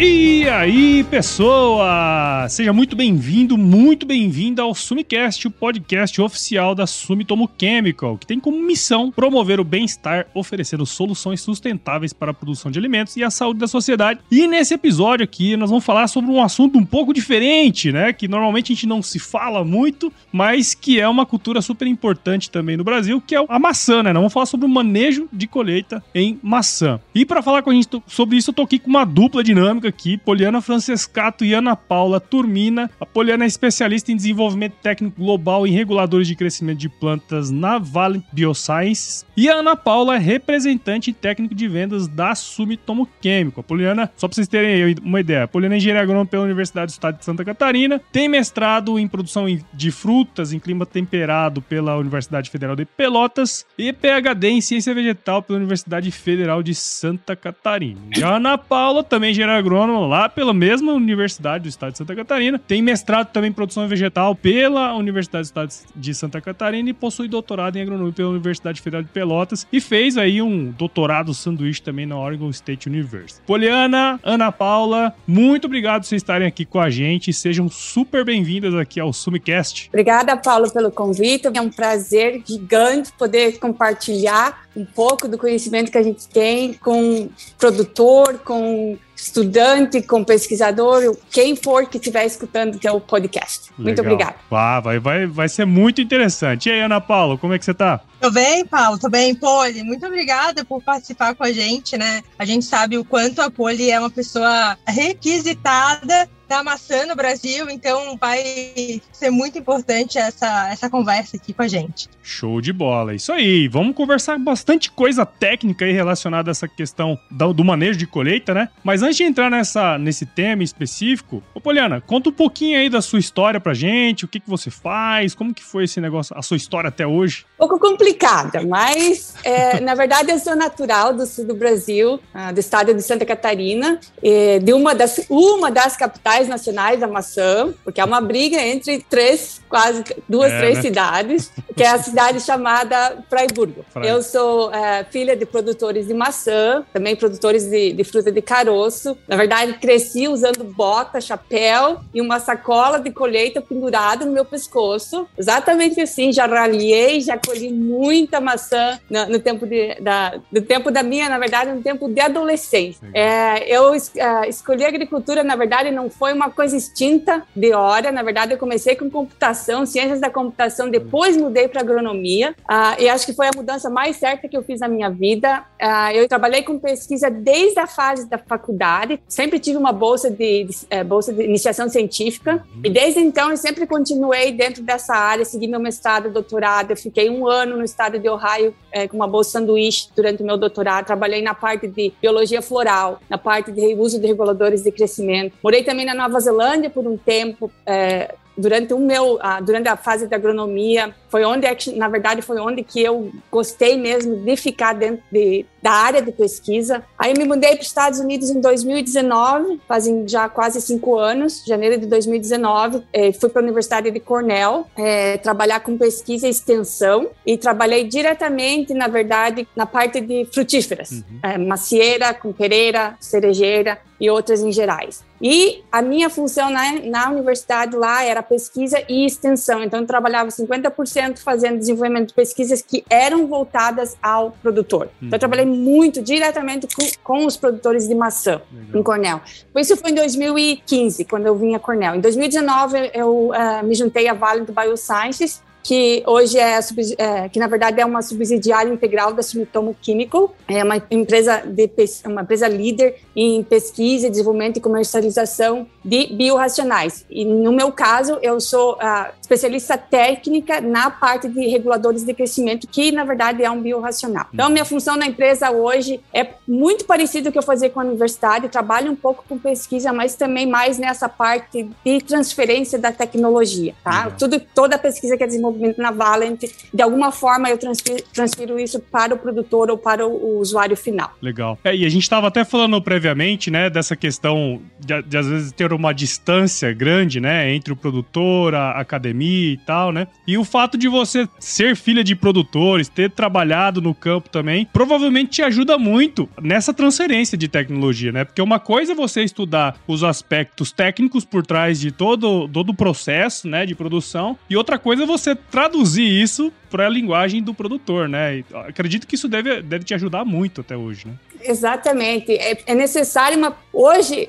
E aí, pessoa! Seja muito bem-vindo, muito bem-vinda ao Sumicast, o podcast oficial da Sumitomo Chemical, que tem como missão promover o bem-estar, oferecendo soluções sustentáveis para a produção de alimentos e a saúde da sociedade. E nesse episódio aqui, nós vamos falar sobre um assunto um pouco diferente, né? Que normalmente a gente não se fala muito, mas que é uma cultura super importante também no Brasil, que é a maçã, né? Nós vamos falar sobre o manejo de colheita em maçã. E para falar com a gente sobre isso, eu tô aqui com uma dupla dinâmica aqui, Poliana Francescato e Ana Paula Turmina. A Poliana é especialista em desenvolvimento técnico global em reguladores de crescimento de plantas na Vale Biosciences. E a Ana Paula é representante técnico de vendas da Sumitomo Químico. A Poliana, só para vocês terem uma ideia, a Poliana é engenheira agrônoma pela Universidade do Estado de Santa Catarina, tem mestrado em produção de frutas em clima temperado pela Universidade Federal de Pelotas e PhD em ciência vegetal pela Universidade Federal de Santa Catarina. E a Ana Paula, também engenheira agrônoma agrônomo lá pela mesma Universidade do Estado de Santa Catarina. Tem mestrado também em produção vegetal pela Universidade do Estado de Santa Catarina e possui doutorado em agronomia pela Universidade Federal de Pelotas e fez aí um doutorado sanduíche também na Oregon State University. Poliana, Ana Paula, muito obrigado por vocês estarem aqui com a gente. Sejam super bem-vindas aqui ao Sumicast. Obrigada, Paulo, pelo convite. É um prazer gigante poder compartilhar um pouco do conhecimento que a gente tem com produtor, com estudante, com pesquisador, quem for que estiver escutando o teu podcast. Legal. Muito obrigada. Ah, vai, vai, vai ser muito interessante. E aí, Ana Paula, como é que você está? Tô bem, Paulo, tô bem. Poli, muito obrigada por participar com a gente, né? A gente sabe o quanto a Poli é uma pessoa requisitada da maçã no Brasil, então vai ser muito importante essa, essa conversa aqui com a gente. Show de bola, isso aí. Vamos conversar bastante coisa técnica aí relacionada a essa questão do, do manejo de colheita, né? Mas antes de entrar nessa, nesse tema específico, ô Poliana, conta um pouquinho aí da sua história pra gente, o que, que você faz, como que foi esse negócio, a sua história até hoje. Um pouco complicada, mas é, na verdade eu sou natural do sul do Brasil, ah, do estado de Santa Catarina, de uma das, uma das capitais nacionais da maçã, porque é uma briga entre três, quase duas, é, três né? cidades, que é a cidade chamada Freiburgo. Eu sou é, filha de produtores de maçã, também produtores de, de, fruta de caroço. Na verdade, cresci usando bota, chapéu e uma sacola de colheita pendurada no meu pescoço. Exatamente assim, já ralhei, já colhi muita maçã no, no tempo de, da, do tempo da minha, na verdade, no tempo de adolescência. É, eu é, escolhi a agricultura, na verdade, não foi foi uma coisa extinta de hora. Na verdade, eu comecei com computação, ciências da computação, depois mudei para agronomia. Uh, e acho que foi a mudança mais certa que eu fiz na minha vida. Uh, eu trabalhei com pesquisa desde a fase da faculdade. Sempre tive uma bolsa de, de é, bolsa de iniciação científica. Uhum. E desde então eu sempre continuei dentro dessa área, segui meu mestrado, doutorado. Eu fiquei um ano no estado de Ohio é, com uma bolsa sanduíche durante o meu doutorado. Trabalhei na parte de biologia floral, na parte de uso de reguladores de crescimento. Morei também na Nova Zelândia por um tempo, é, durante o meu, durante a fase da agronomia, foi onde, na verdade, foi onde que eu gostei mesmo de ficar dentro de, da área de pesquisa. Aí me mudei para os Estados Unidos em 2019, fazem já quase cinco anos, janeiro de 2019. É, fui para a Universidade de Cornell é, trabalhar com pesquisa e extensão e trabalhei diretamente, na verdade, na parte de frutíferas, uhum. é, macieira, pereira, cerejeira e outras em gerais. E a minha função na, na universidade lá era pesquisa e extensão, então eu trabalhava 50% fazendo desenvolvimento de pesquisas que eram voltadas ao produtor. Uhum. Então eu trabalhei muito diretamente com, com os produtores de maçã Legal. em Cornell. Isso foi em 2015, quando eu vim a Cornell. Em 2019 eu uh, me juntei à Vale do Biosciences que hoje é, é, que na verdade é uma subsidiária integral da Sumitomo Chemical, é uma empresa de uma empresa líder em pesquisa, desenvolvimento e comercialização de biorracionais. E no meu caso, eu sou a especialista técnica na parte de reguladores de crescimento, que na verdade é um biorracional. Então, minha função na empresa hoje é muito parecido com o que eu fazia com a universidade, trabalho um pouco com pesquisa, mas também mais nessa parte de transferência da tecnologia, tá? Tudo, toda a pesquisa que é desenvolvida desenvolvimento na Valent, de alguma forma eu transfiro, transfiro isso para o produtor ou para o, usuário final. Legal. É, e a gente estava até falando previamente, né, dessa questão de, de, às vezes ter uma distância grande, né, entre o produtor, a academia e tal, né? E o fato de você ser filha de produtores, ter trabalhado no campo também, provavelmente te ajuda muito nessa transferência de tecnologia, né? Porque uma coisa é você estudar os aspectos técnicos por trás de todo, todo o processo, né, de produção, e outra coisa é você traduzir isso para a linguagem do produtor, né? Acredito que isso deve, deve te ajudar muito até hoje, né? Exatamente. É, é necessário uma. Hoje,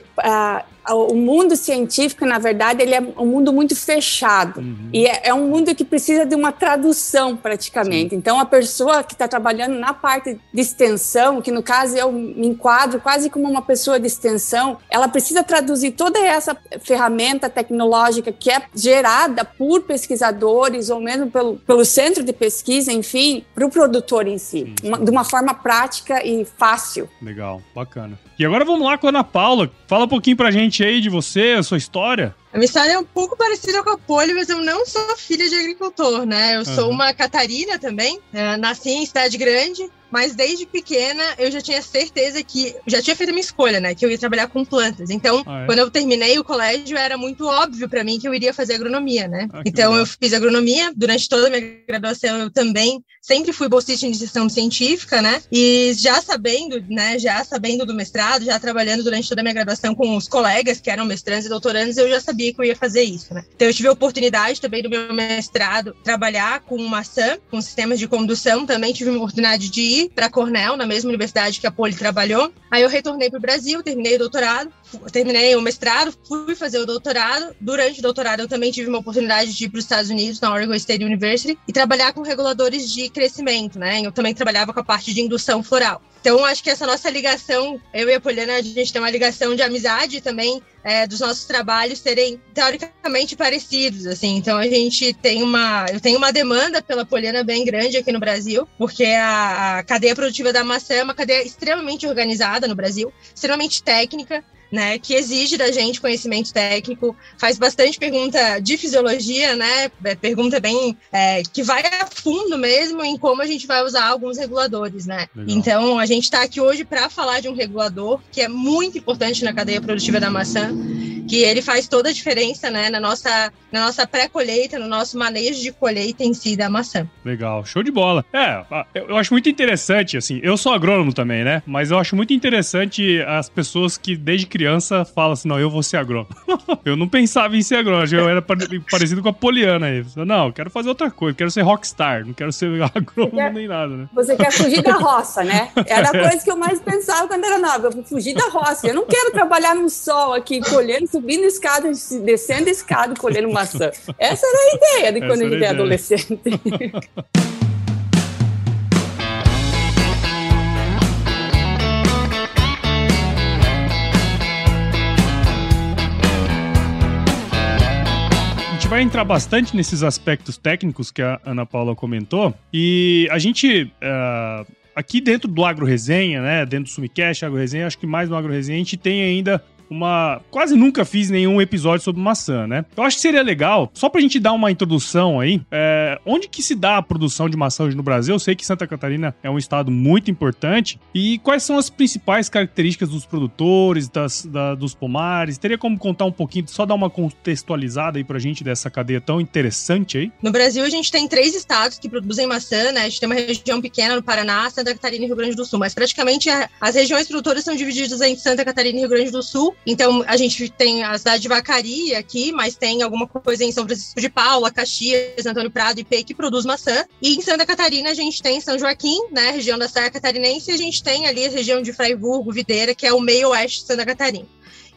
o mundo científico, na verdade, ele é um mundo muito fechado. Uhum. E é, é, um mundo que precisa de uma tradução, praticamente. Sim. Então, a pessoa que está trabalhando na parte de extensão, que no caso eu me enquadro quase como uma pessoa de extensão, ela precisa traduzir toda essa ferramenta tecnológica que é gerada por pesquisadores ou mesmo pelo, pelo centro de pesquisa, enfim, para o produtor em si, uma, de uma forma prática e fácil. Legal, bacana. E agora vamos lá com a Ana Paula. Fala um pouquinho pra gente aí de você, a sua história. A minha história é um pouco parecida com a Poli, mas eu não sou filha de agricultor, né? Eu uhum. sou uma Catarina também, é, nasci em cidade grande, mas desde pequena eu já tinha certeza que já tinha feito a minha escolha, né? Que eu ia trabalhar com plantas. Então, ah, é? quando eu terminei o colégio, era muito óbvio para mim que eu iria fazer agronomia, né? Ah, então, legal. eu fiz agronomia durante toda a minha graduação. Eu também sempre fui bolsista em iniciação científica, né? E já sabendo, né? Já sabendo do mestrado, já trabalhando durante toda a minha graduação com os colegas que eram mestrandos e doutorandos, eu já sabia que eu ia fazer isso, né? Então, eu tive a oportunidade também do meu mestrado trabalhar com maçã, com sistemas de condução. Também tive a oportunidade de ir para Cornell, na mesma universidade que a Poli trabalhou. Aí eu retornei para o Brasil, terminei o doutorado, terminei o mestrado, fui fazer o doutorado. Durante o doutorado, eu também tive uma oportunidade de ir para os Estados Unidos, na Oregon State University, e trabalhar com reguladores de crescimento, né? Eu também trabalhava com a parte de indução floral. Então, acho que essa nossa ligação, eu e a Poliana, a gente tem uma ligação de amizade também, é, dos nossos trabalhos serem teoricamente parecidos, assim. Então, a gente tem uma, eu tenho uma demanda pela Poliana bem grande aqui no Brasil, porque a, a cadeia produtiva da maçã é uma cadeia extremamente organizada no Brasil, extremamente técnica, né, que exige da gente conhecimento técnico, faz bastante pergunta de fisiologia, né, é, pergunta bem é, que vai a fundo mesmo em como a gente vai usar alguns reguladores, né. Legal. Então a gente está aqui hoje para falar de um regulador que é muito importante na cadeia produtiva da maçã, que ele faz toda a diferença, né, na nossa na nossa pré-colheita, no nosso manejo de colheita em si da maçã. Legal, show de bola. É, eu acho muito interessante, assim, eu sou agrônomo também, né, mas eu acho muito interessante as pessoas que desde criança fala assim: não, eu vou ser agrônomo. eu não pensava em ser agrônomo, eu era parecido com a Poliana aí. Não, eu quero fazer outra coisa, quero ser rockstar, não quero ser agrônomo quer, nem nada, né? Você quer fugir da roça, né? Era a coisa que eu mais pensava quando era nova. Eu vou fugir da roça. Eu não quero trabalhar no sol aqui, colhendo, subindo escada, descendo escada, colhendo maçã. Essa era a ideia de quando a gente é adolescente. vai entrar bastante nesses aspectos técnicos que a Ana Paula comentou. E a gente. Uh, aqui dentro do Agro Resenha, né? Dentro do Sumicast, Agro Resenha, acho que mais no Agro Resenha, a gente tem ainda uma. Quase nunca fiz nenhum episódio sobre maçã, né? Eu acho que seria legal, só pra gente dar uma introdução aí, é, onde que se dá a produção de maçã hoje no Brasil? Eu sei que Santa Catarina é um estado muito importante. E quais são as principais características dos produtores, das, da, dos pomares? Teria como contar um pouquinho, só dar uma contextualizada aí pra gente dessa cadeia tão interessante aí? No Brasil, a gente tem três estados que produzem maçã, né? A gente tem uma região pequena no Paraná, Santa Catarina e Rio Grande do Sul, mas praticamente as regiões produtoras são divididas entre Santa Catarina e Rio Grande do Sul então, a gente tem a cidade de Vacaria aqui, mas tem alguma coisa em São Francisco de Paula, Caxias, Antônio Prado e P que produz maçã. E em Santa Catarina a gente tem São Joaquim, né, região da Serra Catarinense, e a gente tem ali a região de Fraiburgo, Videira, que é o meio oeste de Santa Catarina.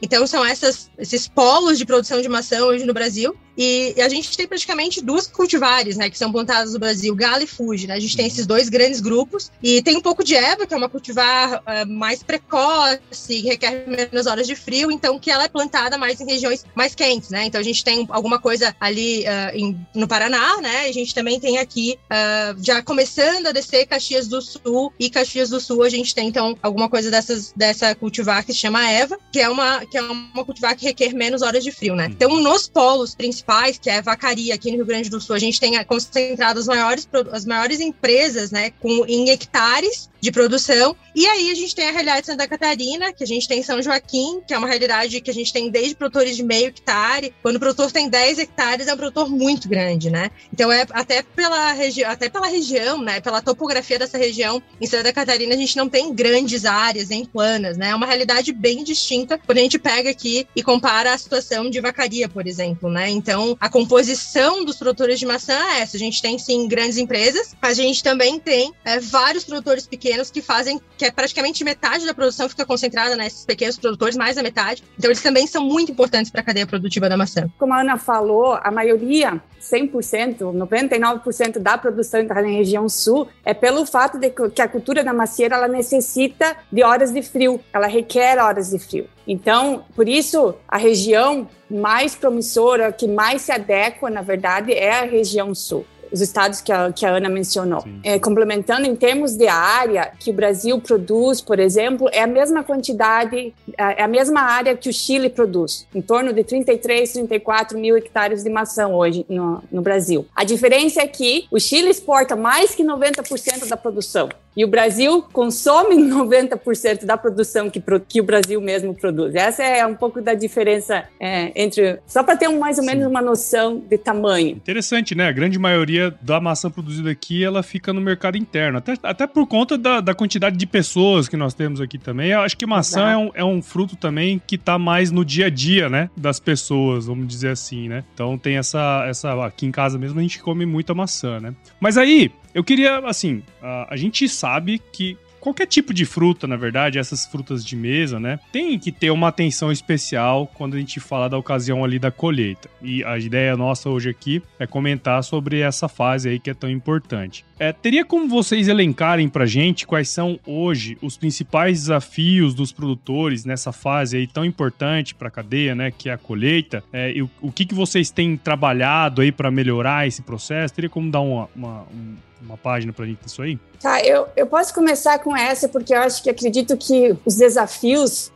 Então, são essas, esses polos de produção de maçã hoje no Brasil. E a gente tem praticamente duas cultivares, né, que são plantadas no Brasil, Gala e Fuji, né? A gente tem esses dois grandes grupos e tem um pouco de Eva, que é uma cultivar uh, mais precoce, requer menos horas de frio, então que ela é plantada mais em regiões mais quentes, né? Então a gente tem alguma coisa ali uh, em, no Paraná, né? A gente também tem aqui uh, já começando a descer Caxias do Sul e Caxias do Sul a gente tem então alguma coisa dessas dessa cultivar que se chama Eva, que é uma que é uma cultivar que requer menos horas de frio, né? Então nos polos principais que é a vacaria aqui no Rio Grande do Sul, a gente tem concentrado as maiores, as maiores empresas, né, com, em hectares de produção. E aí a gente tem a realidade de Santa Catarina, que a gente tem em São Joaquim, que é uma realidade que a gente tem desde produtores de meio hectare. Quando o produtor tem 10 hectares, é um produtor muito grande, né? Então é até pela região, até pela região, né? Pela topografia dessa região, em Santa Catarina a gente não tem grandes áreas em planas, né? É uma realidade bem distinta quando a gente pega aqui e compara a situação de vacaria, por exemplo, né? Então a composição dos produtores de maçã é essa. A gente tem sim grandes empresas, a gente também tem é, vários produtores pequenos pequenos que fazem, que é praticamente metade da produção fica concentrada nesses pequenos produtores, mais da metade. Então, eles também são muito importantes para a cadeia produtiva da maçã. Como a Ana falou, a maioria, 100%, 99% da produção na região sul é pelo fato de que a cultura da macieira ela necessita de horas de frio, ela requer horas de frio. Então, por isso, a região mais promissora, que mais se adequa, na verdade, é a região sul os estados que a, que a Ana mencionou. É, complementando, em termos de área que o Brasil produz, por exemplo, é a mesma quantidade, é a mesma área que o Chile produz, em torno de 33, 34 mil hectares de maçã hoje no, no Brasil. A diferença é que o Chile exporta mais que 90% da produção. E o Brasil consome 90% da produção que, que o Brasil mesmo produz. Essa é um pouco da diferença é, entre. Só para ter um, mais ou menos Sim. uma noção de tamanho. Interessante, né? A grande maioria da maçã produzida aqui ela fica no mercado interno. Até, até por conta da, da quantidade de pessoas que nós temos aqui também. Eu acho que maçã é um, é um fruto também que está mais no dia a dia, né? Das pessoas, vamos dizer assim, né? Então tem essa. essa aqui em casa mesmo a gente come muita maçã, né? Mas aí, eu queria, assim, a, a gente sabe que qualquer tipo de fruta, na verdade, essas frutas de mesa, né, tem que ter uma atenção especial quando a gente fala da ocasião ali da colheita. E a ideia nossa hoje aqui é comentar sobre essa fase aí que é tão importante. É, teria como vocês elencarem pra gente quais são hoje os principais desafios dos produtores nessa fase aí tão importante para a cadeia, né, que é a colheita? É, e o, o que, que vocês têm trabalhado aí para melhorar esse processo? Teria como dar uma, uma um uma página para a gente disso aí? Tá, eu, eu posso começar com essa, porque eu acho que acredito que os desafios,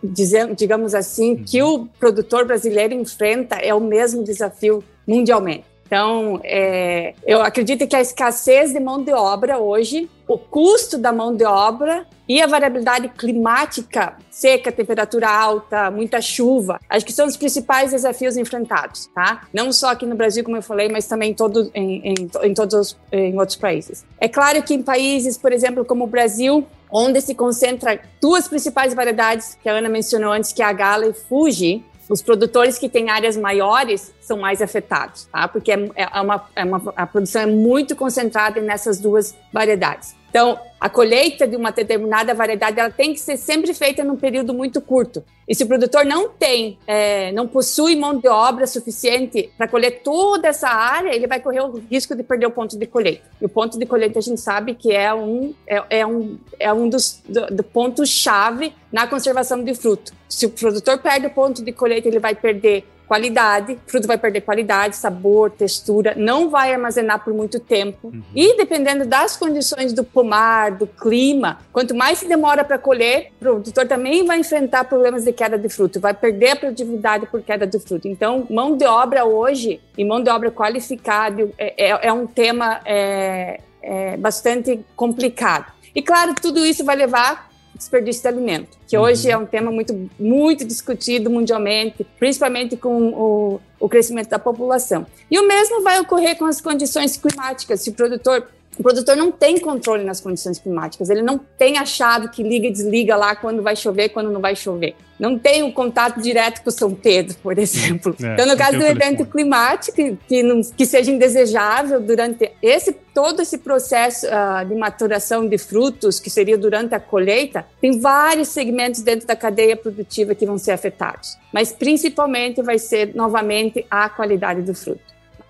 digamos assim, uhum. que o produtor brasileiro enfrenta é o mesmo desafio mundialmente. Então, é, eu acredito que a escassez de mão de obra hoje, o custo da mão de obra e a variabilidade climática, seca, temperatura alta, muita chuva, acho que são os principais desafios enfrentados, tá? Não só aqui no Brasil, como eu falei, mas também todo, em, em, em todos os, em outros países. É claro que em países, por exemplo, como o Brasil, onde se concentra duas principais variedades que a Ana mencionou antes, que é a Gala e Fuji, os produtores que têm áreas maiores são mais afetados, tá? Porque é, é uma, é uma, a produção é muito concentrada nessas duas variedades. Então, a colheita de uma determinada variedade ela tem que ser sempre feita num período muito curto. E se o produtor não tem, é, não possui mão de obra suficiente para colher toda essa área, ele vai correr o risco de perder o ponto de colheita. E o ponto de colheita a gente sabe que é um, é, é um, é um dos do, do pontos chave na conservação de fruto. Se o produtor perde o ponto de colheita, ele vai perder qualidade, fruto vai perder qualidade, sabor, textura, não vai armazenar por muito tempo. Uhum. E dependendo das condições do pomar, do clima, quanto mais se demora para colher, o produtor também vai enfrentar problemas de queda de fruto, vai perder a produtividade por queda de fruto. Então, mão de obra hoje e mão de obra qualificada é, é, é um tema é, é bastante complicado. E claro, tudo isso vai levar desperdício de alimento, que uhum. hoje é um tema muito, muito discutido mundialmente, principalmente com o, o crescimento da população. E o mesmo vai ocorrer com as condições climáticas. Se o produtor o produtor não tem controle nas condições climáticas, ele não tem a chave que liga e desliga lá quando vai chover, quando não vai chover. Não tem o contato direto com o São Pedro, por exemplo. É, então, no caso do evento climático, que, não, que seja indesejável durante esse todo esse processo uh, de maturação de frutos, que seria durante a colheita, tem vários segmentos dentro da cadeia produtiva que vão ser afetados. Mas, principalmente, vai ser, novamente, a qualidade do fruto.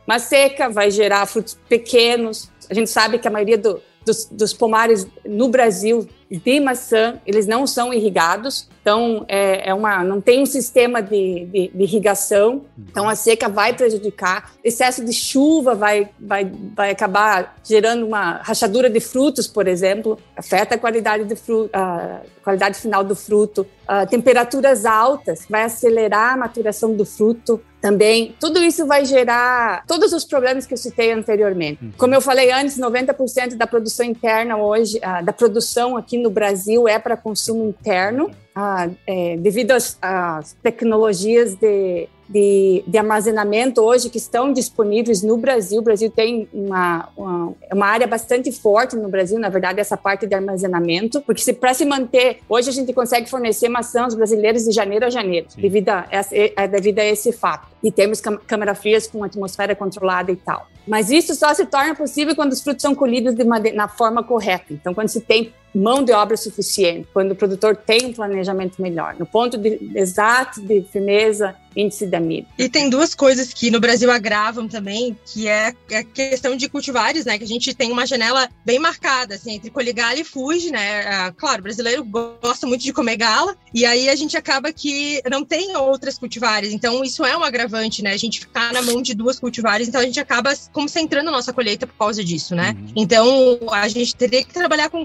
Uma seca vai gerar frutos pequenos, a gente sabe que a maioria do, dos, dos, pomares no Brasil de maçã, eles não são irrigados, então é, é uma, não tem um sistema de, de, de, irrigação, então a seca vai prejudicar, excesso de chuva vai, vai, vai acabar gerando uma rachadura de frutos, por exemplo, afeta a qualidade, de a qualidade final do fruto, a temperaturas altas vai acelerar a maturação do fruto, também, tudo isso vai gerar todos os problemas que eu citei anteriormente. Uhum. Como eu falei antes, 90% da produção interna hoje, ah, da produção aqui no Brasil é para consumo interno. Ah, é, devido às, às tecnologias de, de, de, armazenamento hoje que estão disponíveis no Brasil. O Brasil tem uma, uma, uma, área bastante forte no Brasil, na verdade, essa parte de armazenamento, porque se para se manter, hoje a gente consegue fornecer maçã aos brasileiros de janeiro a janeiro, devido a, é, devido a esse fato. E temos câmara frias com atmosfera controlada e tal. Mas isso só se torna possível quando os frutos são colhidos de uma, na forma correta. Então, quando se tem mão de obra suficiente, quando o produtor tem um planejamento melhor, no ponto de, exato de firmeza, índice da MIB. E tem duas coisas que no Brasil agravam também, que é a questão de cultivares, né? Que a gente tem uma janela bem marcada, assim, entre coligalha e fuge, né? Ah, claro, o brasileiro gosta muito de comer gala, e aí a gente acaba que não tem outras cultivares, então isso é um agravante, né? A gente ficar na mão de duas cultivares, então a gente acaba concentrando a nossa colheita por causa disso, né? Uhum. Então a gente teria que trabalhar com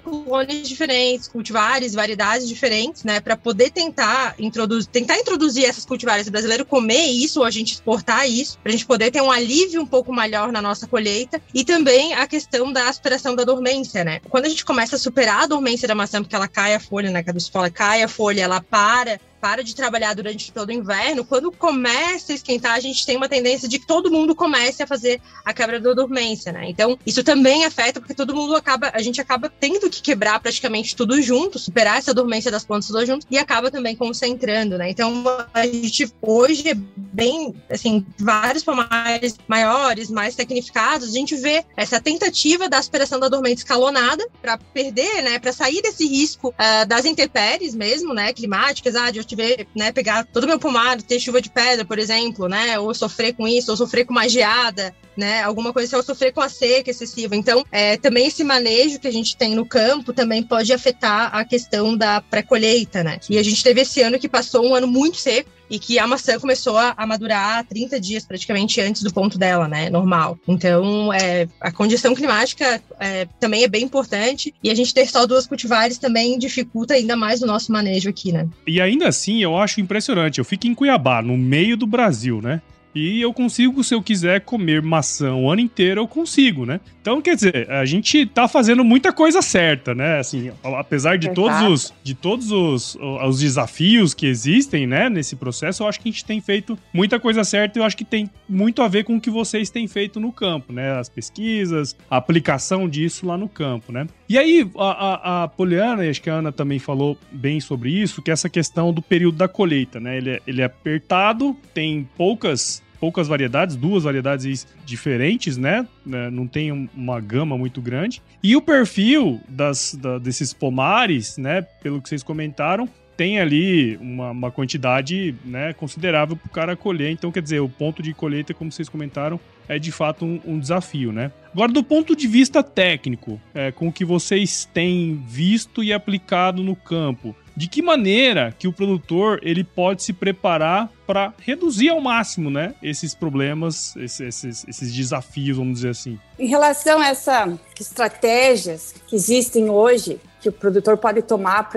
diferentes, cultivares, variedades diferentes, né? Para poder tentar introduzir, tentar introduzir essas cultivares brasileiras brasileiro comer isso, ou a gente exportar isso, para a gente poder ter um alívio um pouco maior na nossa colheita. E também a questão da aspiração da dormência, né? Quando a gente começa a superar a dormência da maçã, porque ela cai a folha, né? Que a fala, cai a folha, ela para para de trabalhar durante todo o inverno, quando começa a esquentar, a gente tem uma tendência de que todo mundo comece a fazer a quebra da dormência, né? Então, isso também afeta porque todo mundo acaba, a gente acaba tendo que quebrar praticamente tudo junto, superar essa dormência das plantas todas junto e acaba também concentrando, né? Então, a gente hoje é bem, assim, vários pomares maiores, mais tecnificados, a gente vê essa tentativa da aspiração da dormência escalonada para perder, né, para sair desse risco uh, das intempéries mesmo, né, climáticas, ah, de tiver, né, pegar todo o meu pomar, ter chuva de pedra, por exemplo, né, ou sofrer com isso, ou sofrer com uma geada, né, alguma coisa, ou sofrer com a seca excessiva. Então, é, também esse manejo que a gente tem no campo também pode afetar a questão da pré-colheita, né? E a gente teve esse ano que passou um ano muito seco, e que a maçã começou a, a madurar 30 dias praticamente antes do ponto dela, né? Normal. Então, é, a condição climática é, também é bem importante e a gente ter só duas cultivares também dificulta ainda mais o nosso manejo aqui, né? E ainda assim, eu acho impressionante. Eu fico em Cuiabá, no meio do Brasil, né? E eu consigo, se eu quiser comer maçã o ano inteiro, eu consigo, né? Então, quer dizer, a gente tá fazendo muita coisa certa, né? Assim, apesar de todos os de todos os, os desafios que existem, né, nesse processo, eu acho que a gente tem feito muita coisa certa e eu acho que tem muito a ver com o que vocês têm feito no campo, né? As pesquisas, a aplicação disso lá no campo, né? E aí, a, a, a Poliana, e acho que a Ana também falou bem sobre isso, que é essa questão do período da colheita, né? Ele é, ele é apertado, tem poucas poucas variedades, duas variedades diferentes, né? né? Não tem uma gama muito grande. E o perfil das, da, desses pomares, né? Pelo que vocês comentaram, tem ali uma, uma quantidade né, considerável para o cara colher. Então, quer dizer, o ponto de colheita, como vocês comentaram, é de fato um, um desafio, né? Agora, do ponto de vista técnico, é, com o que vocês têm visto e aplicado no campo, de que maneira que o produtor ele pode se preparar para reduzir ao máximo, né, esses problemas, esses, esses, desafios, vamos dizer assim. Em relação a essas estratégias que existem hoje, que o produtor pode tomar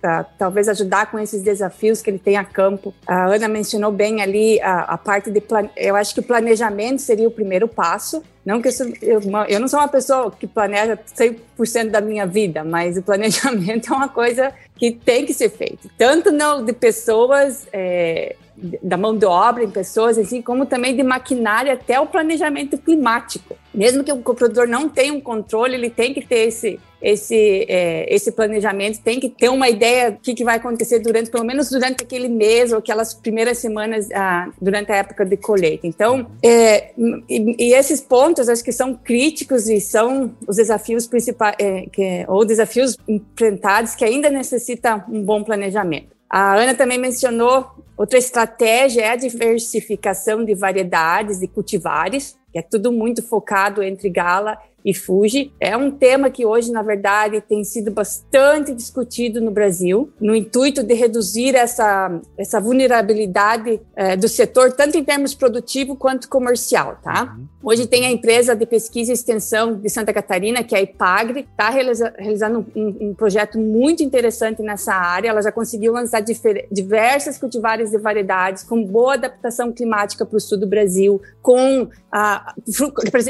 para talvez ajudar com esses desafios que ele tem a campo. A Ana mencionou bem ali a, a parte de eu acho que o planejamento seria o primeiro passo. Não que eu, eu não sou uma pessoa que planeja 100% da minha vida, mas o planejamento é uma coisa que tem que ser feito, tanto não de pessoas é, da mão de obra em pessoas, assim, como também de maquinária até o planejamento climático. Mesmo que o produtor não tenha um controle, ele tem que ter esse, esse, é, esse planejamento, tem que ter uma ideia do que, que vai acontecer durante, pelo menos durante aquele mês ou aquelas primeiras semanas ah, durante a época de colheita. Então, é, e, e, esses pontos acho que são críticos e são os desafios principais, é, que, ou desafios enfrentados que ainda necessita um bom planejamento. A Ana também mencionou outra estratégia é a diversificação de variedades e cultivares, que é tudo muito focado entre gala e Fuji. É um tema que hoje, na verdade, tem sido bastante discutido no Brasil, no intuito de reduzir essa, essa vulnerabilidade é, do setor, tanto em termos produtivo quanto comercial, tá? Uhum. Hoje tem a empresa de pesquisa e extensão de Santa Catarina, que é a IPAGRE, está realiza, realizando um, um, projeto muito interessante nessa área. Ela já conseguiu lançar diversas cultivares de variedades com boa adaptação climática para o sul do Brasil, com ah,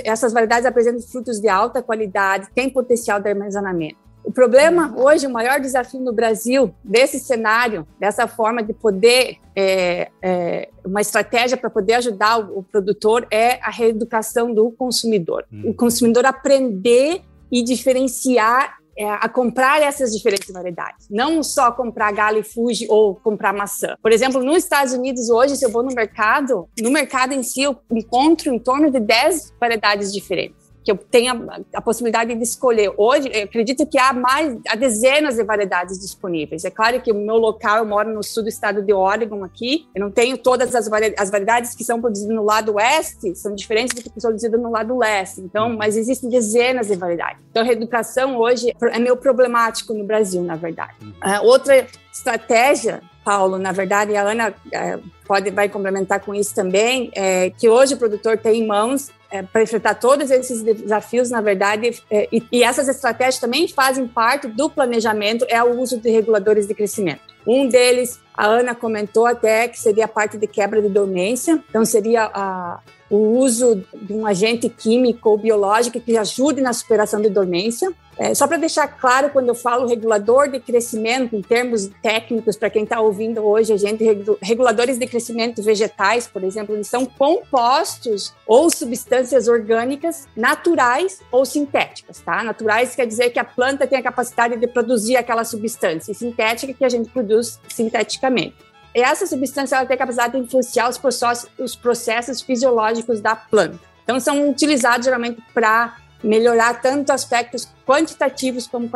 essas variedades apresentam frutos de alta qualidade, têm potencial de armazenamento. O problema hoje, o maior desafio no Brasil, desse cenário, dessa forma de poder, é, é, uma estratégia para poder ajudar o, o, produtor é a reeducação do consumidor. Hum. O consumidor aprender e diferenciar é, a comprar essas diferentes variedades. Não só comprar galho e fuji ou comprar maçã. Por exemplo, nos Estados Unidos hoje, se eu vou no mercado, no mercado em si eu encontro em torno de 10 variedades diferentes que eu tenha a possibilidade de escolher. Hoje, acredito que há mais, há dezenas de variedades disponíveis. É claro que o meu local, eu moro no sul do estado de Oregon aqui, eu não tenho todas as, variedades, as variedades que são produzidas no lado oeste, são diferentes do que são produzidas no lado leste. Então, uhum. mas existem dezenas de variedades. Então, a reeducação hoje é meio problemático no Brasil, na verdade. Uh, outra estratégia Paulo, na verdade, a Ana é, pode vai complementar com isso também, é, que hoje o produtor tem em mãos é, para enfrentar todos esses desafios, na verdade, é, e, e, essas estratégias também fazem parte do planejamento, é o uso de reguladores de crescimento. Um deles, a Ana comentou até que seria a parte de quebra de dormência, então seria a, o uso de um agente químico ou biológico que ajude na superação de dormência. É, só para deixar claro, quando eu falo regulador de crescimento, em termos técnicos, para quem está ouvindo hoje, a gente, reguladores de crescimento vegetais, por exemplo, eles são compostos ou substâncias orgânicas naturais ou sintéticas, tá? Naturais quer dizer que a planta tem a capacidade de produzir aquela substância, e sintética que a gente produz sinteticamente. Essa substância ela tem a capacidade de influenciar os processos, os processos fisiológicos da planta. Então, são utilizados geralmente para melhorar tanto aspectos quantitativos como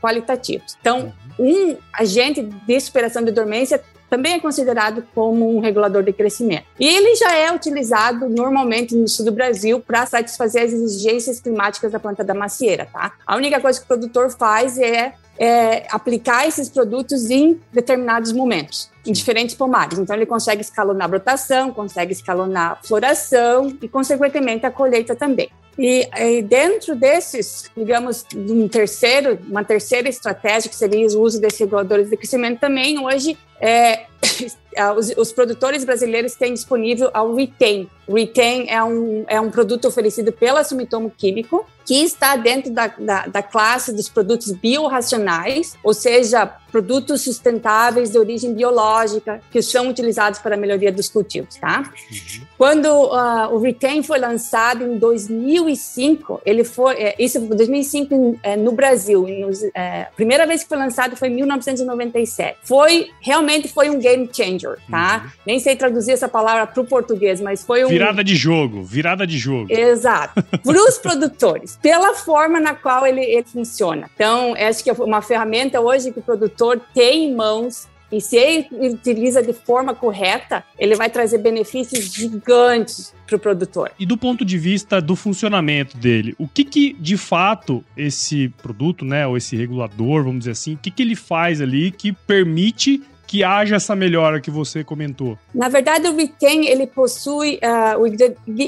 qualitativos. Então, um agente de superação de dormência também é considerado como um regulador de crescimento. E ele já é utilizado normalmente no sul do Brasil para satisfazer as exigências climáticas da planta da macieira, tá? A única coisa que o produtor faz é, é aplicar esses produtos em determinados momentos em diferentes pomares. Então, ele consegue escalonar a brotação, consegue escalonar a floração e, consequentemente, a colheita também. E, e, dentro desses, digamos, um terceiro, uma terceira estratégia que seria o uso desses reguladores de crescimento também, hoje é, os, os, produtores brasileiros têm disponível a Retain. Retain é um, é um produto oferecido pela Sumitomo Químico, que está dentro da, da, da classe dos produtos biorracionais, ou seja, produtos sustentáveis de origem biológica que são utilizados para a melhoria dos cultivos, tá? Uhum. Quando uh, o Retain foi lançado em 2005, ele foi é, isso 2005 é, no Brasil, nos, é, a primeira vez que foi lançado foi em 1997. Foi realmente foi um game changer, tá? Uhum. Nem sei traduzir essa palavra para o português, mas foi um virada de jogo, virada de jogo. Exato. Para os produtores pela forma na qual ele, ele funciona. Então, acho que é uma ferramenta hoje que o produtor tem em mãos e se ele utiliza de forma correta, ele vai trazer benefícios gigantes para o produtor. E do ponto de vista do funcionamento dele, o que que de fato esse produto, né, ou esse regulador, vamos dizer assim, o que que ele faz ali que permite que haja essa melhora que você comentou? Na verdade, o Retain ele possui uh, o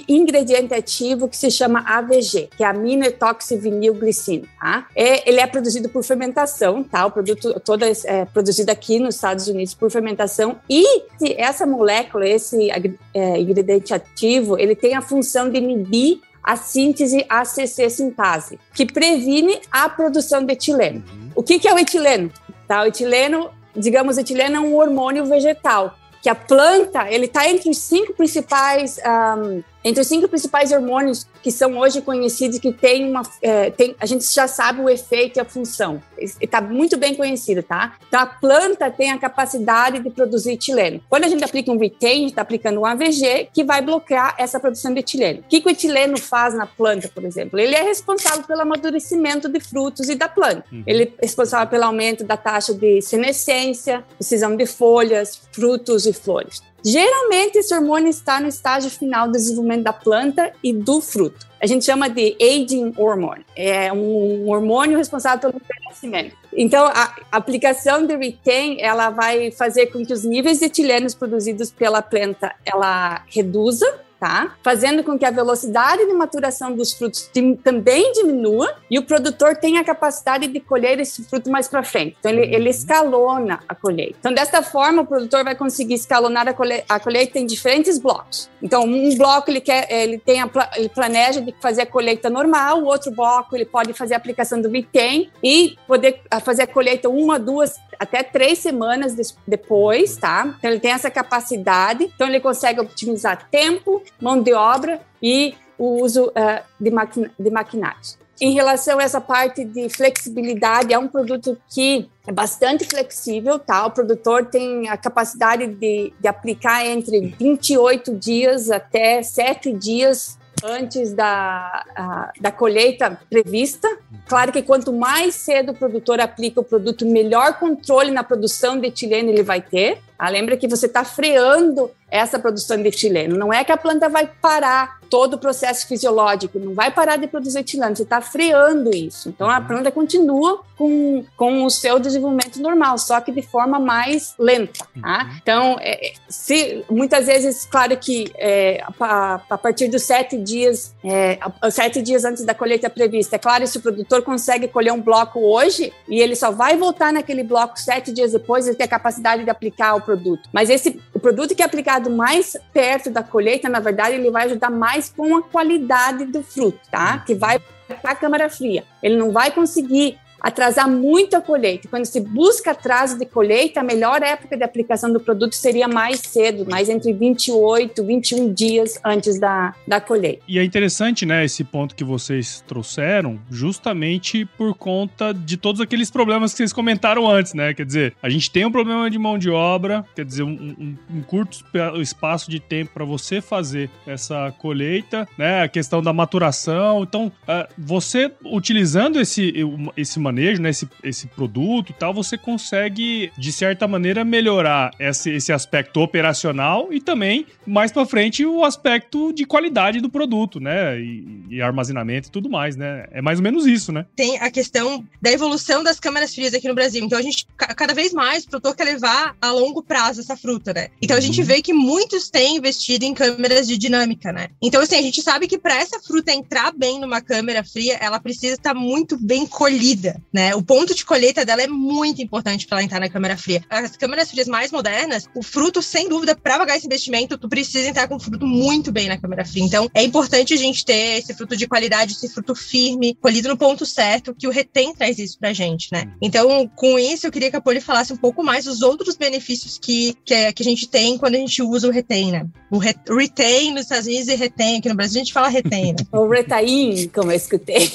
ingrediente ativo que se chama AVG, que é aminoetoxivinilglicina. Tá? É, ele é produzido por fermentação, tá? O produto todo é, é produzido aqui nos Estados Unidos por fermentação e essa molécula, esse é, ingrediente ativo, ele tem a função de inibir a síntese ACC sintase, que previne a produção de etileno. Uhum. O que, que é o etileno? Tá, o etileno digamos, etileno é um hormônio vegetal, que a planta, ele está entre os cinco principais um, entre os cinco principais hormônios que são hoje conhecidos, que tem uma, é, tem, a gente já sabe o efeito e a função. Está muito bem conhecido, tá? Então, a planta tem a capacidade de produzir etileno. Quando a gente aplica um retain, a gente está aplicando um AVG que vai bloquear essa produção de etileno. O que, que o etileno faz na planta, por exemplo? Ele é responsável pelo amadurecimento de frutos e da planta. Uhum. Ele é responsável pelo aumento da taxa de senescência, decisão de folhas, frutos e flores. Geralmente, esse hormônio está no estágio final do desenvolvimento da planta e do fruto. A gente chama de aging hormone. É um hormônio responsável pelo envelhecimento. Então, a aplicação de retain, ela vai fazer com que os níveis de etilenos produzidos pela planta, ela reduza tá? Fazendo com que a velocidade de maturação dos frutos também diminua e o produtor tenha a capacidade de colher esse fruto mais para frente. Então, ele, ele, uhum. escalona a colheita. Então, desta forma, o produtor vai conseguir escalonar a, colhe a colheita em diferentes blocos. Então, um bloco ele quer, ele tem a, ele planeja de fazer a colheita normal, o outro bloco ele pode fazer a aplicação do Vitem e poder fazer a colheita uma, duas, até três semanas depois, tá? Então, ele tem essa capacidade. Então, ele consegue otimizar tempo, mão de obra e o uso uh, de, maquin de maquinários. Em relação a essa parte de flexibilidade, é um produto que é bastante flexível, tá? O produtor tem a capacidade de, de aplicar entre 28 dias até 7 dias antes da, a, da colheita prevista. Claro que quanto mais cedo o produtor aplica o produto, melhor controle na produção de etileno ele vai ter. Ah, lembra que você está freando essa produção de etileno. Não é que a planta vai parar todo o processo fisiológico, não vai parar de produzir etileno, você está freando isso. Então a uhum. planta continua com, com o seu desenvolvimento normal, só que de forma mais lenta. Tá? Uhum. Então, é, se muitas vezes, claro que é, a, a, partir dos sete dias, é, sete dias antes da colheita prevista, é claro, se o produtor consegue colher um bloco hoje e ele só vai voltar naquele bloco sete dias depois, ele tem a capacidade de aplicar o produto. Mas esse o produto que é aplicado mais perto da colheita, na verdade, ele vai ajudar mais com a qualidade do fruto, tá? Que vai para a câmara fria. Ele não vai conseguir atrasar muito a colheita. Quando se busca atraso de colheita, a melhor época de aplicação do produto seria mais cedo, mais entre 28, 21 dias antes da, da colheita. E é interessante, né, esse ponto que vocês trouxeram, justamente por conta de todos aqueles problemas que vocês comentaram antes, né? Quer dizer, a gente tem um problema de mão de obra, quer dizer, um, um, um curto espaço de tempo para você fazer essa colheita, né? A questão da maturação. Então, uh, você utilizando esse, esse manejo, né, esse, esse produto e tal, você consegue, de certa maneira, melhorar esse, esse aspecto operacional e também, mais para frente, o aspecto de qualidade do produto, né? E, e, armazenamento e tudo mais, né? É mais ou menos isso, né? Tem a questão da evolução das câmeras frias aqui no Brasil. Então, a gente, cada vez mais, o produtor quer levar a longo prazo essa fruta, né? Então, a gente uhum. vê que muitos têm investido em câmeras de dinâmica, né? Então, assim, a gente sabe que para essa fruta entrar bem numa câmera fria, ela precisa estar muito bem colhida né? O ponto de colheita dela é muito importante para ela entrar na câmera fria. As câmeras frias mais modernas, o fruto, sem dúvida, para pagar esse investimento, tu precisa entrar com o fruto muito bem na câmera fria. Então, é importante a gente ter esse fruto de qualidade, esse fruto firme, colhido no ponto certo, que o retém traz isso pra gente, né? Uhum. Então, com isso, eu queria que a Poli falasse um pouco mais dos outros benefícios que, que, que a gente tem quando a gente usa o retém, né? O re, retain nos Estados Unidos e retém aqui no Brasil, a gente fala retém, né? o retain, como eu escutei.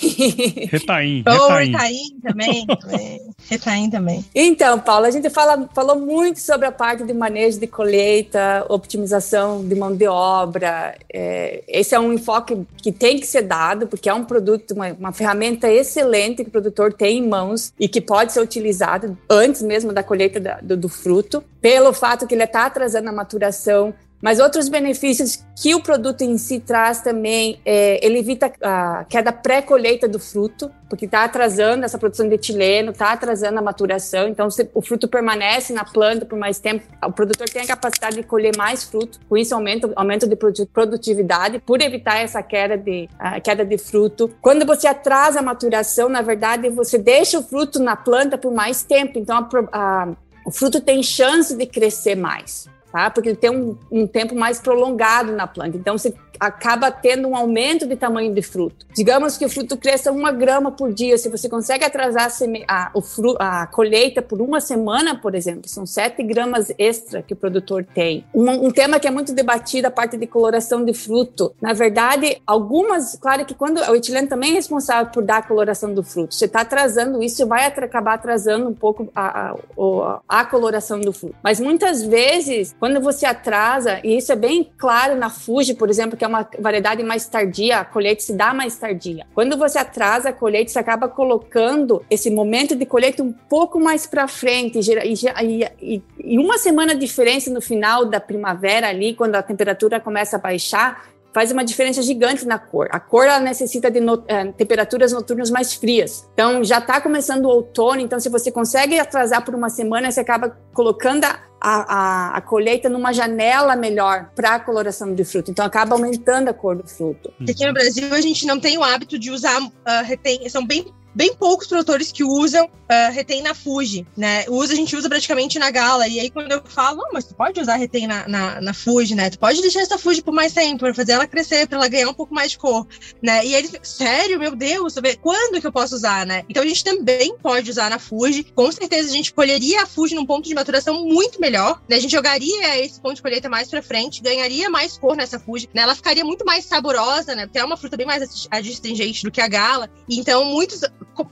Retain. Ou retain, também, também. também. Então, Paulo, a gente fala, falou muito sobre a parte de manejo de colheita, optimização de mão de obra. É, esse é um enfoque que tem que ser dado, porque é um produto, uma, uma ferramenta excelente que o produtor tem em mãos e que pode ser utilizado antes mesmo da colheita da, do, do fruto, pelo fato que ele está atrasando a maturação mas outros benefícios que o produto em si traz também, é, ele evita a queda pré-colheita do fruto, porque está atrasando essa produção de etileno, está atrasando a maturação, então se o fruto permanece na planta por mais tempo, o produtor tem a capacidade de colher mais fruto, com isso aumenta aumento de produtividade, por evitar essa queda de, a queda de fruto. Quando você atrasa a maturação, na verdade, você deixa o fruto na planta por mais tempo, então a, a, o fruto tem chance de crescer mais tá? Porque ele tem um, um tempo mais prolongado na planta. Então, você acaba tendo um aumento de tamanho de fruto. Digamos que o fruto cresça uma grama por dia. Se você consegue atrasar a, a, fruto, a colheita por uma semana, por exemplo, são sete gramas extra que o produtor tem. Um, um, tema que é muito debatido, a parte de coloração de fruto. Na verdade, algumas, claro que quando o etileno também é responsável por dar a coloração do fruto. Você está atrasando isso, vai acabar atrasando um pouco a, a, a coloração do fruto. Mas muitas vezes, Quando você atrasa, e isso é bem claro na Fuji, por exemplo, que é uma variedade mais tardia, a colheita se dá mais tardia. Quando você atrasa a colheita, você acaba colocando esse momento de colheita um pouco mais para frente, e, e, e uma semana de diferença no final da primavera ali, quando a temperatura começa a baixar, faz uma diferença gigante na cor. A cor ela necessita de no, é, temperaturas noturnas mais frias. Então já está começando o outono, então se você consegue atrasar por uma semana, você acaba colocando a, a, a colheita numa janela melhor para a coloração do fruto. Então acaba aumentando a cor do fruto. Aqui no Brasil a gente não tem o hábito de usar uh, são bem bem poucos produtores que usam uh, retém na Fuji, né? Usa, a gente usa praticamente na Gala. E aí, quando eu falo, oh, mas tu pode usar retém na, na, na Fuji, né? Tu pode deixar essa Fuji por mais tempo, para fazer ela crescer, para ela ganhar um pouco mais de cor, né? E ele, sério, meu Deus, quando que eu posso usar, né? Então a gente também pode usar na Fuji. Com certeza a gente colheria a Fuji num ponto de maturação muito melhor, né? A gente jogaria esse ponto de colheita mais para frente, ganharia mais cor nessa Fuji, né? Ela ficaria muito mais saborosa, né? Porque é uma fruta bem mais adstringente do que a Gala. Então, muitos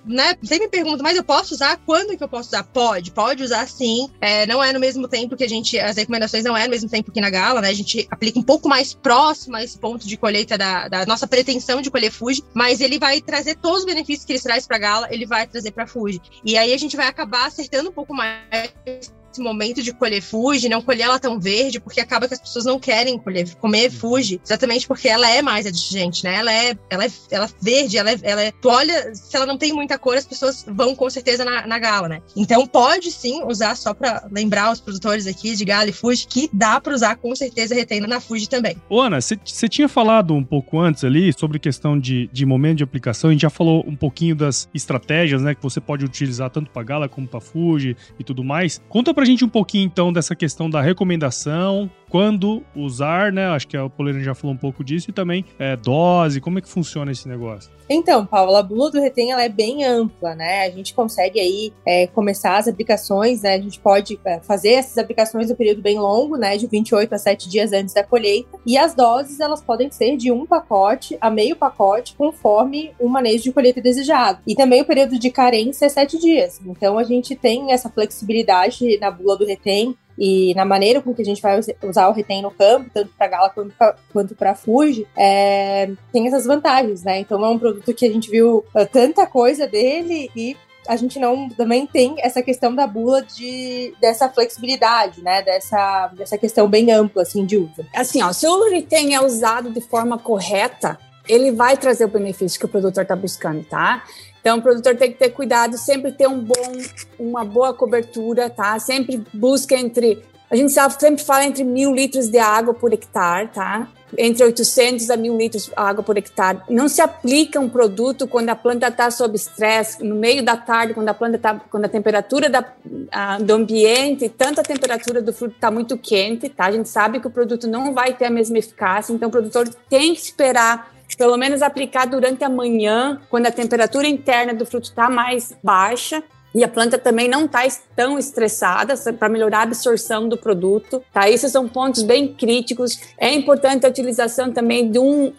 né, sempre me perguntam, mas eu posso usar? Quando que eu posso usar? Pode, pode usar sim. É, não é no mesmo tempo que a gente, as recomendações não é no mesmo tempo que na Gala, né? A gente aplica um pouco mais próximo a esse ponto de colheita da, da nossa pretensão de colher Fuji, mas ele vai trazer todos os benefícios que ele traz para Gala, ele vai trazer para Fuji. E aí a gente vai acabar acertando um pouco mais esse momento de colher fuji, não colher ela tão verde, porque acaba que as pessoas não querem colher, comer fuji, exatamente porque ela é mais adjuvante, né? Ela é, ela é, ela é verde, ela é, ela é, tu olha, se ela não tem muita cor, as pessoas vão com certeza na, na gala, né? Então pode sim usar só para lembrar os produtores aqui de gala e fuji que dá para usar com certeza retendo na fuji também. Ô Ana, você tinha falado um pouco antes ali sobre questão de, de momento de aplicação, a gente já falou um pouquinho das estratégias, né, que você pode utilizar tanto para gala como para fuji e tudo mais. Conta pra pra gente um pouquinho então dessa questão da recomendação, quando usar, né? Acho que a Polina já falou um pouco disso, e também é, dose, como é que funciona esse negócio? Então, Paula, a bula do retém ela é bem ampla, né? A gente consegue aí é, começar as aplicações, né? A gente pode é, fazer essas aplicações no período bem longo, né? De 28 a 7 dias antes da colheita. E as doses, elas podem ser de um pacote a meio pacote, conforme o manejo de colheita desejado. E também o período de carência é 7 dias. Então, a gente tem essa flexibilidade na bula do retém e na maneira com que a gente vai usar o retém no campo, tanto para Gala quanto para Fuji, é, tem essas vantagens, né? Então é um produto que a gente viu uh, tanta coisa dele e a gente não também tem essa questão da bula de dessa flexibilidade, né? Dessa, dessa questão bem ampla assim de uso. Assim, ó, se o retém é usado de forma correta, ele vai trazer o benefício que o produtor está buscando, tá? Então, o produtor tem que ter cuidado, sempre ter um bom, uma boa cobertura, tá? Sempre busca entre. A gente sempre fala entre mil litros de água por hectare, tá? Entre 800 a mil litros de água por hectare. Não se aplica um produto quando a planta está sob estresse, no meio da tarde, quando a planta está, quando a temperatura da, a, do ambiente, tanto a temperatura do fruto está muito quente, tá? A gente sabe que o produto não vai ter a mesma eficácia, então o produtor tem que esperar pelo menos aplicar durante a manhã, quando a temperatura interna do fruto está mais baixa, e a planta também não está tão estressada para melhorar a absorção do produto. Tá? Esses são pontos bem críticos. É importante a utilização também de um, uh,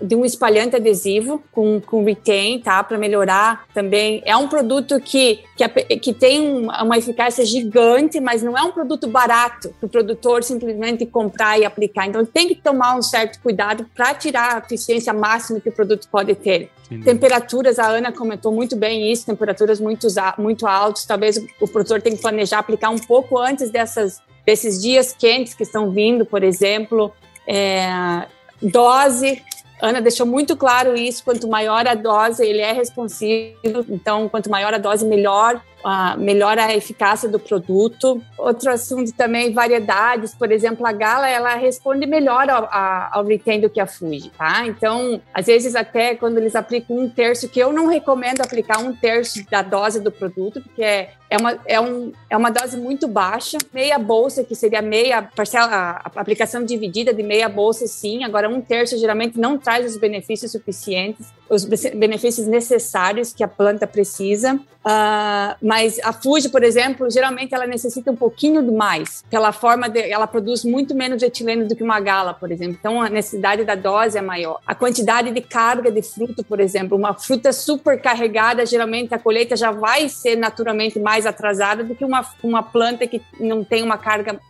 de um espalhante adesivo com, com retain, tá? para melhorar também. É um produto que, que, que tem uma eficácia gigante, mas não é um produto barato para o produtor simplesmente comprar e aplicar. Então tem que tomar um certo cuidado para tirar a eficiência máxima que o produto pode ter. Temperaturas, a Ana comentou muito bem isso, temperaturas muito, muito altas. Talvez o produtor tenha que planejar aplicar um pouco antes dessas, desses dias quentes que estão vindo, por exemplo. É, dose, Ana deixou muito claro isso. Quanto maior a dose, ele é responsivo. Então, quanto maior a dose, melhor uh, melhora a eficácia do produto. Outro assunto também, variedades, por exemplo, a Gala, ela responde melhor ao, ao retain do que a Fuji, tá? Então, às vezes até quando eles aplicam um terço, que eu não recomendo aplicar um terço da dose do produto, porque é, é uma, é, um, é uma dose muito baixa. Meia bolsa, que seria meia parcela, a aplicação dividida de meia bolsa, sim. Agora, um terço geralmente não traz os benefícios suficientes. os benefícios necessários que a planta precisa. Uh, mas a Fuji, por exemplo, geralmente ela necessita um pouquinho mais, pela forma de, ela produz muito menos etileno do que uma gala, por exemplo. Então a necessidade da dose é maior. A quantidade de carga de fruto, por exemplo, uma fruta super carregada, geralmente a colheita já vai ser naturalmente mais atrasada do que uma, uma planta que não tem uma carga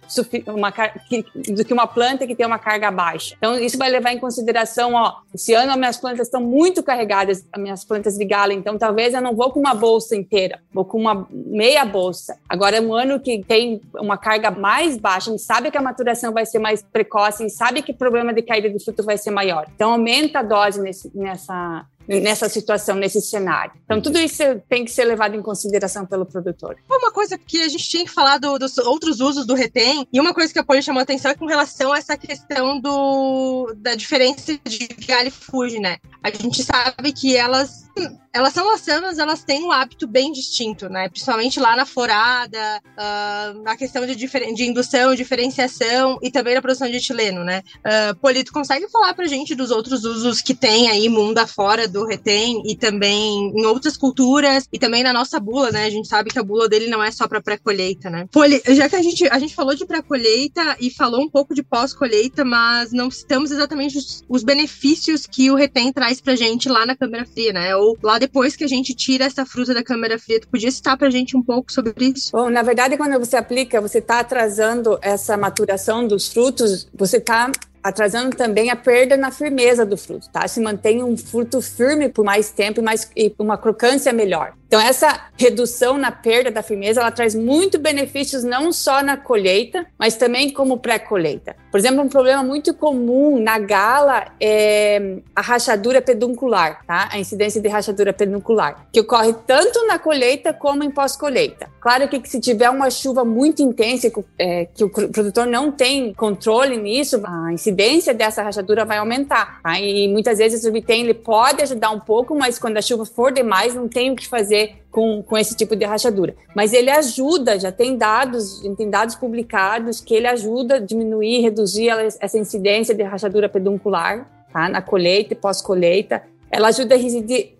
uma, que, do que uma planta que tem uma carga baixa. Então isso vai levar em consideração, ó, esse ano as minhas plantas estão muito carregadas, as minhas plantas de gala, então talvez eu não vou com uma bolsa inteira, vou com uma meia bolsa. Agora é um ano que tem uma carga mais baixa, a gente sabe que a maturação vai ser mais precoce, a gente sabe que o problema de caída de fruto vai ser maior. Então aumenta a dose nesse, nessa nessa situação, nesse cenário. Então, tudo isso tem que ser levado em consideração pelo produtor. Uma coisa que a gente tinha que falar do, dos outros usos do retém, e uma coisa que a Poli chamou a atenção é com relação a essa questão do, da diferença de galho e fuge, né? A gente sabe que elas elas são maçãs, elas têm um hábito bem distinto, né? Principalmente lá na forada, uh, na questão de, de indução, diferenciação e também na produção de etileno, né? Uh, Polito, consegue falar pra gente dos outros usos que tem aí mundo afora do retém e também em outras culturas e também na nossa bula, né? A gente sabe que a bula dele não é só para pré-colheita, né? Poli, já que a gente, a gente falou de pré-colheita e falou um pouco de pós-colheita, mas não citamos exatamente os, os benefícios que o retém traz pra gente lá na câmara fria, né? Ou lá depois que a gente tira essa fruta da câmara fria. Tu podia citar pra gente um pouco sobre isso? Bom, na verdade, quando você aplica, você está atrasando essa maturação dos frutos, você está atrasando também a perda na firmeza do fruto, tá? Se mantém um fruto firme por mais tempo e, mais, e uma crocância melhor. Então, essa redução na perda da firmeza, ela traz muito benefícios não só na colheita, mas também como pré-colheita. Por exemplo, um problema muito comum na gala é a rachadura peduncular, tá? A incidência de rachadura peduncular, que ocorre tanto na colheita como em pós-colheita. Claro que se tiver uma chuva muito intensa, é, que o produtor não tem controle nisso, a incidência dessa rachadura vai aumentar, tá? E muitas vezes o Bitem, ele pode ajudar um pouco, mas quando a chuva for demais, não tem o que fazer com, com esse tipo de rachadura. Mas ele ajuda, já tem dados, tem dados publicados que ele ajuda a diminuir, reduzir essa incidência de rachadura peduncular, tá? Na colheita e pós-colheita. Ela ajuda a residir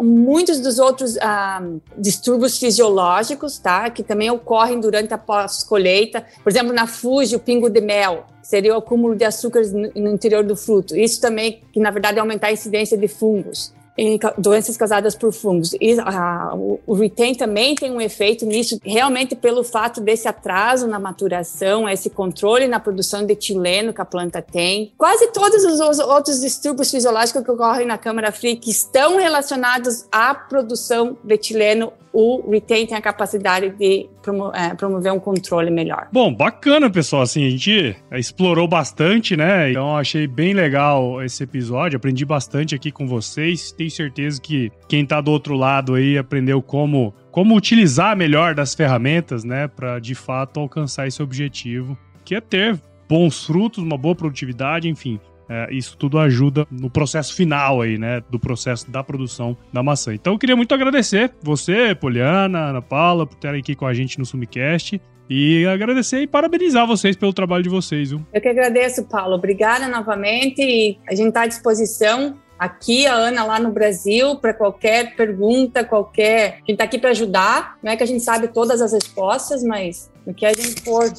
muitos dos outros ah, distúrbios fisiológicos, tá? Que também ocorrem durante a pós-colheita. Por exemplo, na Fuji, o pingo de mel, seria o acúmulo de açúcares no interior do fruto. Isso também, que na verdade é aumentar a incidência de fungos em doenças causadas por fungos. E a, o, o retain também tem um efeito nisso, realmente pelo fato desse atraso na maturação, esse controle na produção de etileno que a planta tem. Quase todos os outros distúrbios fisiológicos que ocorrem na câmara fria que estão relacionados à produção de etileno o Retain tem a capacidade de promo é, promover um controle melhor. Bom, bacana, pessoal. Assim, a gente explorou bastante, né? Então, achei bem legal esse episódio. Aprendi bastante aqui com vocês. Tenho certeza que quem tá do outro lado aí aprendeu como, como utilizar melhor das ferramentas, né? Para de fato alcançar esse objetivo, que é ter bons frutos, uma boa produtividade, enfim. É, isso tudo ajuda no processo final aí, né? Do processo da produção da maçã. Então eu queria muito agradecer você, Poliana, Ana Paula, por estarem aqui com a gente no Sumicast. E agradecer e parabenizar vocês pelo trabalho de vocês, viu? Eu que agradeço, Paulo. Obrigada novamente. E a gente está à disposição aqui, a Ana lá no Brasil, para qualquer pergunta, qualquer. A gente está aqui para ajudar. Não é que a gente sabe todas as respostas, mas o que a gente for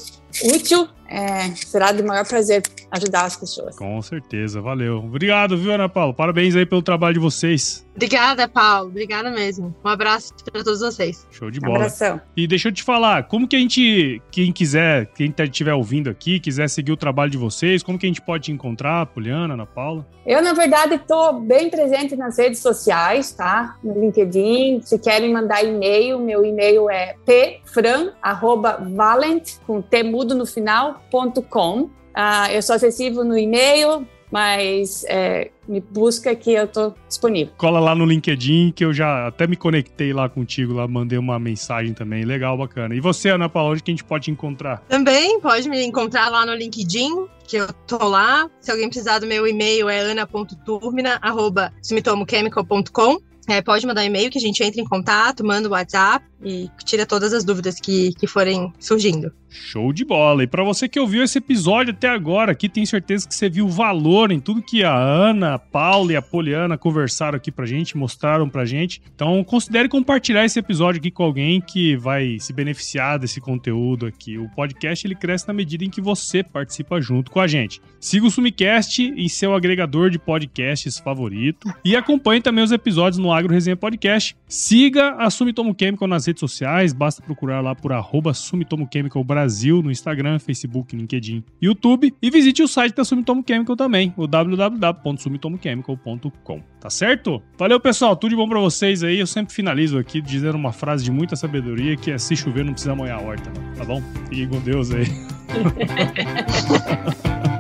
útil, é, será de maior prazer ajudar as pessoas. Com certeza, valeu. Obrigado, viu, Ana Paula? Parabéns aí pelo trabalho de vocês. Obrigada, Paulo. Obrigada mesmo. Um abraço para todos vocês. Show de bola. Um abração. E deixa eu te falar, como que a gente, quem quiser, quem estiver ouvindo aqui, quiser seguir o trabalho de vocês, como que a gente pode te encontrar, Poliana, Ana Paula? Eu, na verdade, estou bem presente nas redes sociais, tá? No LinkedIn. Se querem mandar e-mail, meu e-mail é pfran.valent, com T mudo no final, ponto com. Uh, eu sou acessível no e-mail, mas é, me busca que eu tô disponível. Cola lá no LinkedIn, que eu já até me conectei lá contigo, lá mandei uma mensagem também, legal, bacana. E você, Ana Paula, onde que a gente pode te encontrar? Também pode me encontrar lá no LinkedIn, que eu tô lá. Se alguém precisar do meu e-mail é ana.turmina@sumitomochemical.com. É, pode mandar um e-mail que a gente entra em contato, manda o WhatsApp. e tira todas as dúvidas que, que forem surgindo. Show de bola. E para você que ouviu esse episódio até agora, aqui tenho certeza que você viu valor em tudo que a Ana, a Paula e a Poliana conversaram aqui pra gente, mostraram pra gente. Então, considere compartilhar esse episódio aqui com alguém que vai se beneficiar desse conteúdo aqui. O podcast ele cresce na medida em que você participa junto com a gente. Siga o Sumicast em seu agregador de podcasts favorito e acompanhe também os episódios no Agro Resenha Podcast. Siga a Sumitomo Chemical nas redes sociais, basta procurar lá por arroba Sumitomo Chemical Brasil no Instagram, Facebook, LinkedIn, YouTube e visite o site da Sumitomo Chemical também, o www.sumitomochemical.com. Tá certo? Valeu, pessoal. Tudo de bom pra vocês aí. Eu sempre finalizo aqui dizendo uma frase de muita sabedoria que é se chover não precisa molhar a horta. Tá bom? Fiquem com Deus aí.